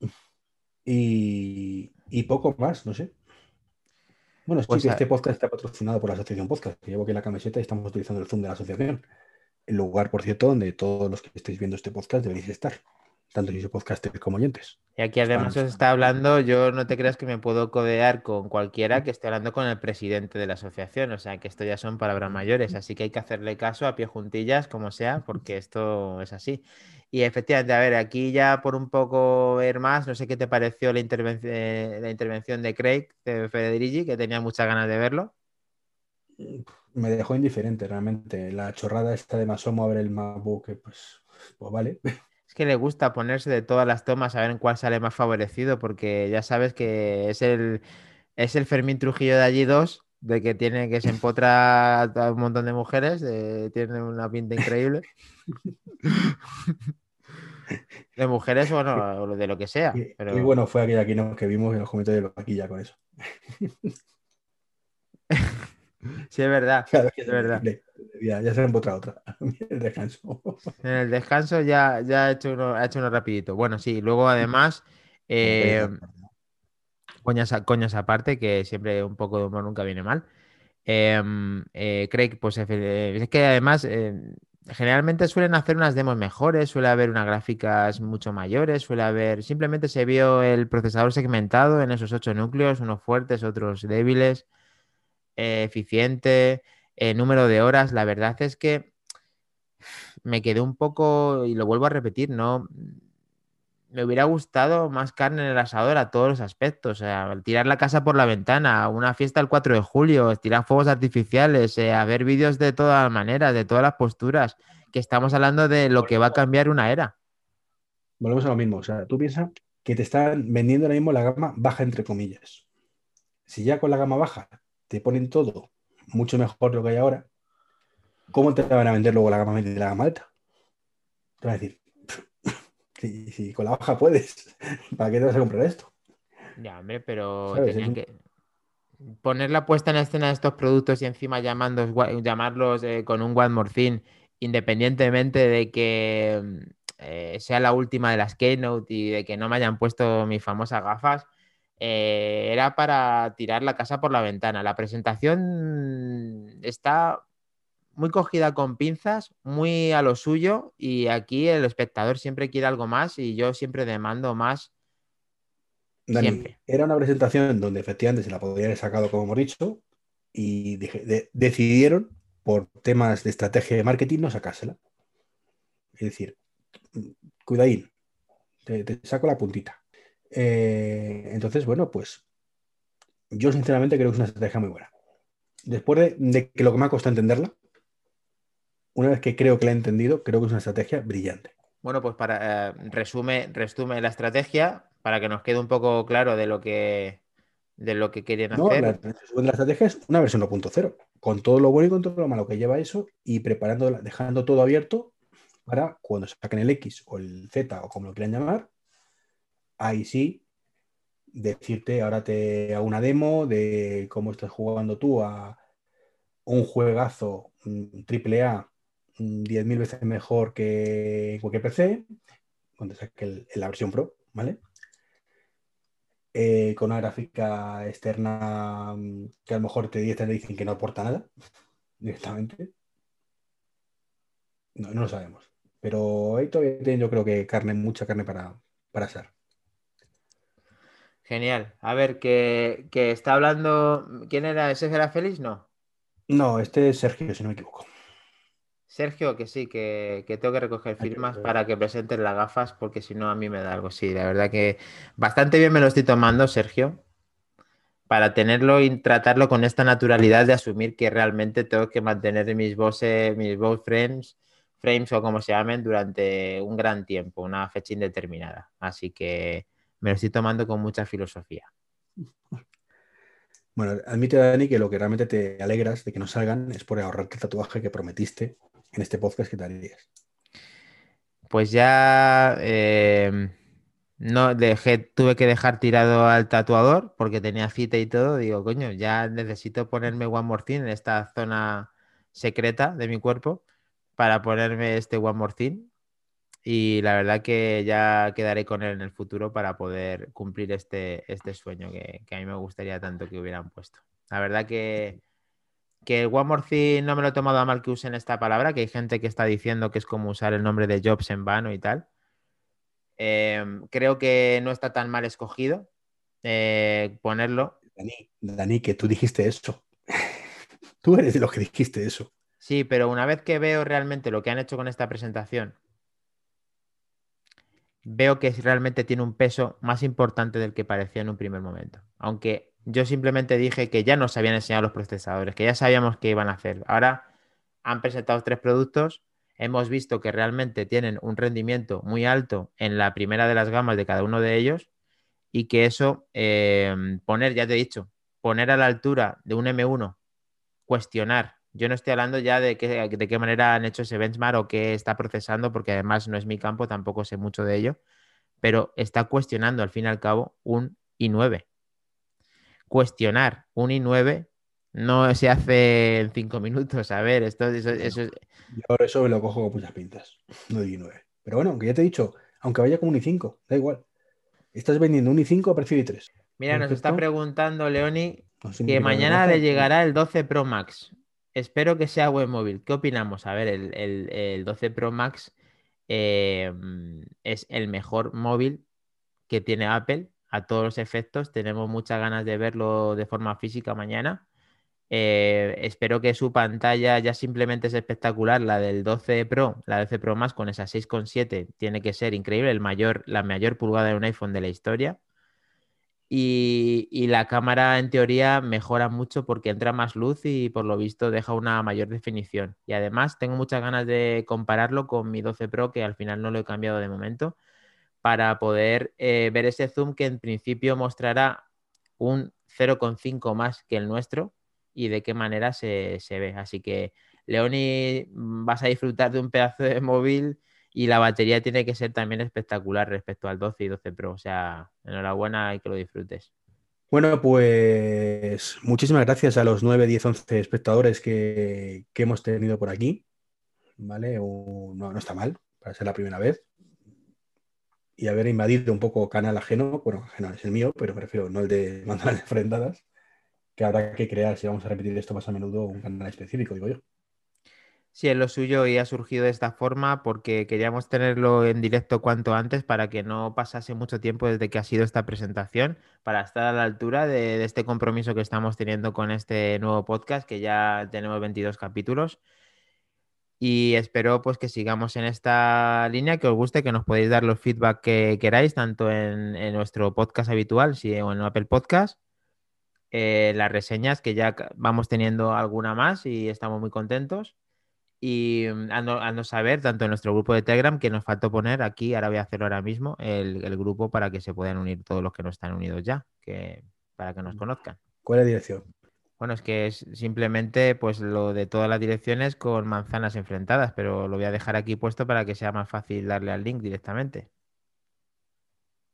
Y, poco más, no sé. Bueno, es pues este podcast está patrocinado por la Asociación Podcast, que llevo aquí la camiseta y estamos utilizando el Zoom de la asociación. El lugar, por cierto, donde todos los que estéis viendo este podcast deberéis estar tanto yo podcasters como oyentes. Y aquí además os está hablando, yo no te creas que me puedo codear con cualquiera que esté hablando con el presidente de la asociación, o sea que esto ya son palabras mayores, así que hay que hacerle caso a pie juntillas, como sea, porque esto es así. Y efectivamente, a ver, aquí ya por un poco ver más, no sé qué te pareció la, intervención, la intervención de Craig de Federici, que tenía muchas ganas de verlo. Me dejó indiferente realmente. La chorrada esta de Masomo a ver el MacBook, pues, pues vale. que le gusta ponerse de todas las tomas a ver en cuál sale más favorecido, porque ya sabes que es el, es el Fermín Trujillo de allí dos, de que tiene que se empotra a un montón de mujeres, tiene una pinta increíble. de mujeres o no, de lo que sea. Y bueno fue aquella que vimos en los comentarios de ya con eso. Sí, es verdad. es verdad. Ya, se ha empotrado otra. En el descanso. En el descanso ya, ya ha, hecho uno, ha hecho uno rapidito. Bueno, sí, luego además, eh, coñas, aparte, que siempre un poco de humor nunca viene mal. Em, eh, Craig, pues es que además eh, generalmente suelen hacer unas demos mejores, suele haber unas gráficas mucho mayores, suele haber, simplemente se vio el procesador segmentado en esos ocho núcleos, unos fuertes, otros débiles. Eh, eficiente, eh, número de horas. La verdad es que me quedé un poco, y lo vuelvo a repetir, no. Me hubiera gustado más carne en el asador a todos los aspectos. O sea, tirar la casa por la ventana, una fiesta el 4 de julio, tirar fuegos artificiales, eh, a ver vídeos de todas maneras, de todas las posturas, que estamos hablando de lo que va a cambiar una era. Volvemos a lo mismo. O sea, tú piensas que te están vendiendo ahora mismo la gama baja, entre comillas. Si ya con la gama baja te ponen todo mucho mejor de lo que hay ahora, ¿cómo te van a vender luego la gama media y la gama alta? Te van a decir, si, con la baja puedes, ¿para qué te vas a comprar esto? Ya, hombre, pero tenían que poner la puesta en escena de estos productos y encima llamarlos eh, con un One More Thing, independientemente de que eh, sea la última de las Keynote y de que no me hayan puesto mis famosas gafas, eh, era para tirar la casa por la ventana. La presentación está muy cogida con pinzas, muy a lo suyo y aquí el espectador siempre quiere algo más y yo siempre demando más Dani, Siempre. era una presentación donde efectivamente se la podría haber sacado, como hemos dicho, y de- decidieron, por temas de estrategia de marketing, no sacársela. Es decir, cuidadín, te, te saco la puntita. Eh, entonces, bueno, pues yo sinceramente creo que es una estrategia muy buena. Después de, de que lo que me ha costado entenderla, una vez que creo que la he entendido, creo que es una estrategia brillante. Bueno, pues para eh, resume, resume la estrategia para que nos quede un poco claro de lo que de lo que No, hacer. la, la estrategia es una versión 1.0, con todo lo bueno y con todo lo malo que lleva eso y preparando, dejando todo abierto para cuando saquen el X o el Z o como lo quieran llamar, ahí sí decirte, ahora te hago una demo de cómo estás jugando tú a un juegazo mm, triple A mm, 10.000 veces mejor que cualquier PC, cuando saque la versión Pro, ¿vale? Eh, con una gráfica externa mm, que a lo mejor te dicen que no aporta nada directamente. No, no lo sabemos. Pero ahí todavía tienen, yo creo que carne, mucha carne para, para asar. Genial. A ver, que, que está hablando. ¿Quién era? ¿Ese era Félix? No. No, este es Sergio, si no me equivoco. Sergio, que sí, que, que tengo que recoger firmas para que presenten las gafas, porque si no a mí me da algo. Sí, la verdad que bastante bien me lo estoy tomando, Sergio, para tenerlo y tratarlo con esta naturalidad de asumir que realmente tengo que mantener mis voces, mis voice frames, frames o como se llamen, durante un gran tiempo, una fecha indeterminada. Así que me lo estoy tomando con mucha filosofía. Bueno, admite, Dani, que lo que realmente te alegras de que no salgan es por ahorrarte el tatuaje que prometiste en este podcast que te harías. Pues ya eh, no dejé, tuve que dejar tirado al tatuador porque tenía cita y todo. Digo, coño, ya necesito ponerme One More Thing en esta zona secreta de mi cuerpo para ponerme este One More Thing. Y la verdad que ya quedaré con él en el futuro para poder cumplir este, este sueño que, que a mí me gustaría tanto que hubieran puesto. La verdad que, que el One More Thing no me lo he tomado a mal que usen esta palabra, que hay gente que está diciendo que es como usar el nombre de Jobs en vano y tal. Eh, creo que no está tan mal escogido eh, ponerlo. Dani, Dani, que tú dijiste eso. tú eres de los que dijiste eso. Sí, pero una vez que veo realmente lo que han hecho con esta presentación, veo que realmente tiene un peso más importante del que parecía en un primer momento. Aunque yo simplemente dije que ya nos habían enseñado los procesadores, que ya sabíamos qué iban a hacer. Ahora han presentado tres productos, hemos visto que realmente tienen un rendimiento muy alto en la primera de las gamas de cada uno de ellos y que eso, eh, poner, ya te he dicho, poner a la altura de un M1, cuestionar. Yo no estoy hablando ya de qué, de qué manera han hecho ese benchmark o qué está procesando, porque además no es mi campo, tampoco sé mucho de ello, pero está cuestionando al fin y al cabo un i9. Cuestionar un i9 no se hace en cinco minutos. A ver, esto eso, eso es... Yo eso me lo cojo con muchas pintas. No di 9. Pero bueno, aunque ya te he dicho, aunque vaya con un i5, da igual. Estás vendiendo un i5 a precio de i3. Mira, nos está preguntando Leoni No que mañana le llegará el 12 Pro Max. Espero que sea buen móvil. ¿Qué opinamos? A ver, el, el- el 12 Pro Max eh, es el mejor móvil que tiene Apple a todos los efectos. Tenemos muchas ganas de verlo de forma física mañana. Eh, espero que su pantalla ya simplemente es espectacular. La del 12 Pro, la 12 Pro Max con esa 6,7 tiene que ser increíble, el mayor, la mayor pulgada de un iPhone de la historia. Y, la cámara en teoría mejora mucho porque entra más luz y por lo visto deja una mayor definición. Y además tengo muchas ganas de compararlo con mi 12 Pro, que al final no lo he cambiado de momento, para poder eh, ver ese zoom que en principio mostrará un 0,5 más que el nuestro y de qué manera se, se ve. Así que, Leoni, mm, vas a disfrutar de un pedazo de móvil y la batería tiene que ser también espectacular respecto al 12 y 12 Pro. O sea, enhorabuena y que lo disfrutes. Bueno, pues muchísimas gracias a los 9, 10, 11 espectadores que, hemos tenido por aquí. ¿Vale? No, no está mal para ser la primera vez. Y haber invadido un poco canal ajeno. Bueno, ajeno es el mío, pero prefiero no el de Manuel Frendadas. Que habrá que crear, si vamos a repetir esto más a menudo, un canal específico, digo yo. Sí, es lo suyo y ha surgido de esta forma porque queríamos tenerlo en directo cuanto antes para que no pasase mucho tiempo desde que ha sido esta presentación, para estar a la altura de, este compromiso que estamos teniendo con este nuevo podcast, que ya tenemos 22 capítulos. Y espero pues que sigamos en esta línea, que os guste, que nos podéis dar los feedback que queráis, tanto en, en nuestro podcast habitual si, o en Apple Podcast. Eh, las reseñas, que ya vamos teniendo alguna más y estamos muy contentos. Y mm, a no, saber, tanto en nuestro grupo de Telegram, que nos faltó poner aquí, ahora voy a hacerlo ahora mismo, el, el grupo para que se puedan unir todos los que no están unidos ya, que, para que nos conozcan. ¿Cuál es la dirección? Bueno, es que es simplemente pues lo de todas las direcciones con manzanas enfrentadas, pero lo voy a dejar aquí puesto para que sea más fácil darle al link directamente.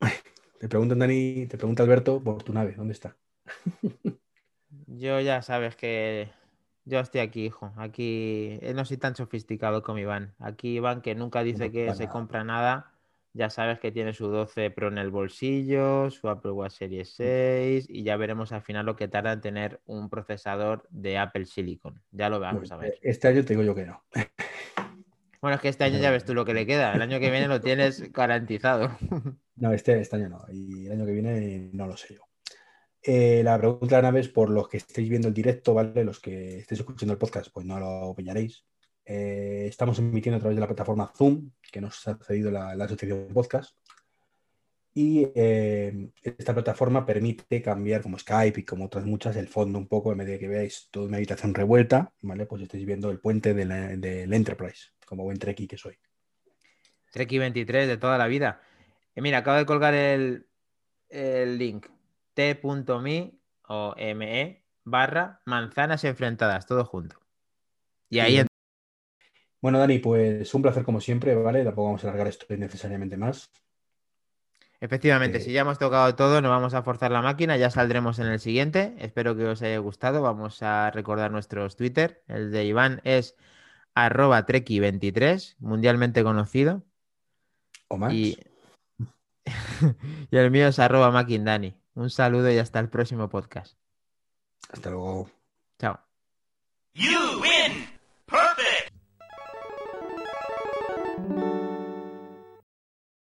Te preguntan, Dani, te pregunta Alberto por tu nave, ¿dónde está? Yo ya sabes que yo estoy aquí, hijo. Aquí eh, no soy tan sofisticado como Iván. Aquí Iván, que nunca dice que se compra nada, ya sabes que tiene su 12 Pro en el bolsillo, su Apple Watch Series 6 y ya veremos al final lo que tarda en tener un procesador de Apple Silicon. Ya lo vamos a ver. Este año te digo yo que no. Bueno, es que este año ya ves tú lo que le queda. El año que viene lo tienes garantizado. No, este, este año no. Y el año que viene no lo sé yo. Eh, la pregunta de la nave es por los que estéis viendo el directo, ¿vale? Los que estéis escuchando el podcast, pues no lo opinaréis. Eh, estamos emitiendo a través de la plataforma Zoom, que nos ha cedido la, asociación podcast. Y eh, esta plataforma permite cambiar, como Skype y como otras muchas, el fondo un poco, en de que veáis toda una habitación revuelta, ¿vale? Pues estáis viendo el puente del Enterprise, como buen Treki que soy. Treki 23 de toda la vida. mira, acabo de colgar el link t.me o me barra manzanas enfrentadas, todo junto. Y ahí... Bueno, Dani, pues un placer como siempre, ¿vale? Tampoco vamos a alargar esto innecesariamente más. Efectivamente, eh, si ya hemos tocado todo, no vamos a forzar la máquina, ya saldremos en el siguiente. Espero que os haya gustado. Vamos a recordar nuestros Twitter. El de Iván es arroba treki23, mundialmente conocido. O más. Y... y el mío es arroba maquindani. Un saludo y hasta el próximo podcast. Hasta luego. Chao. You.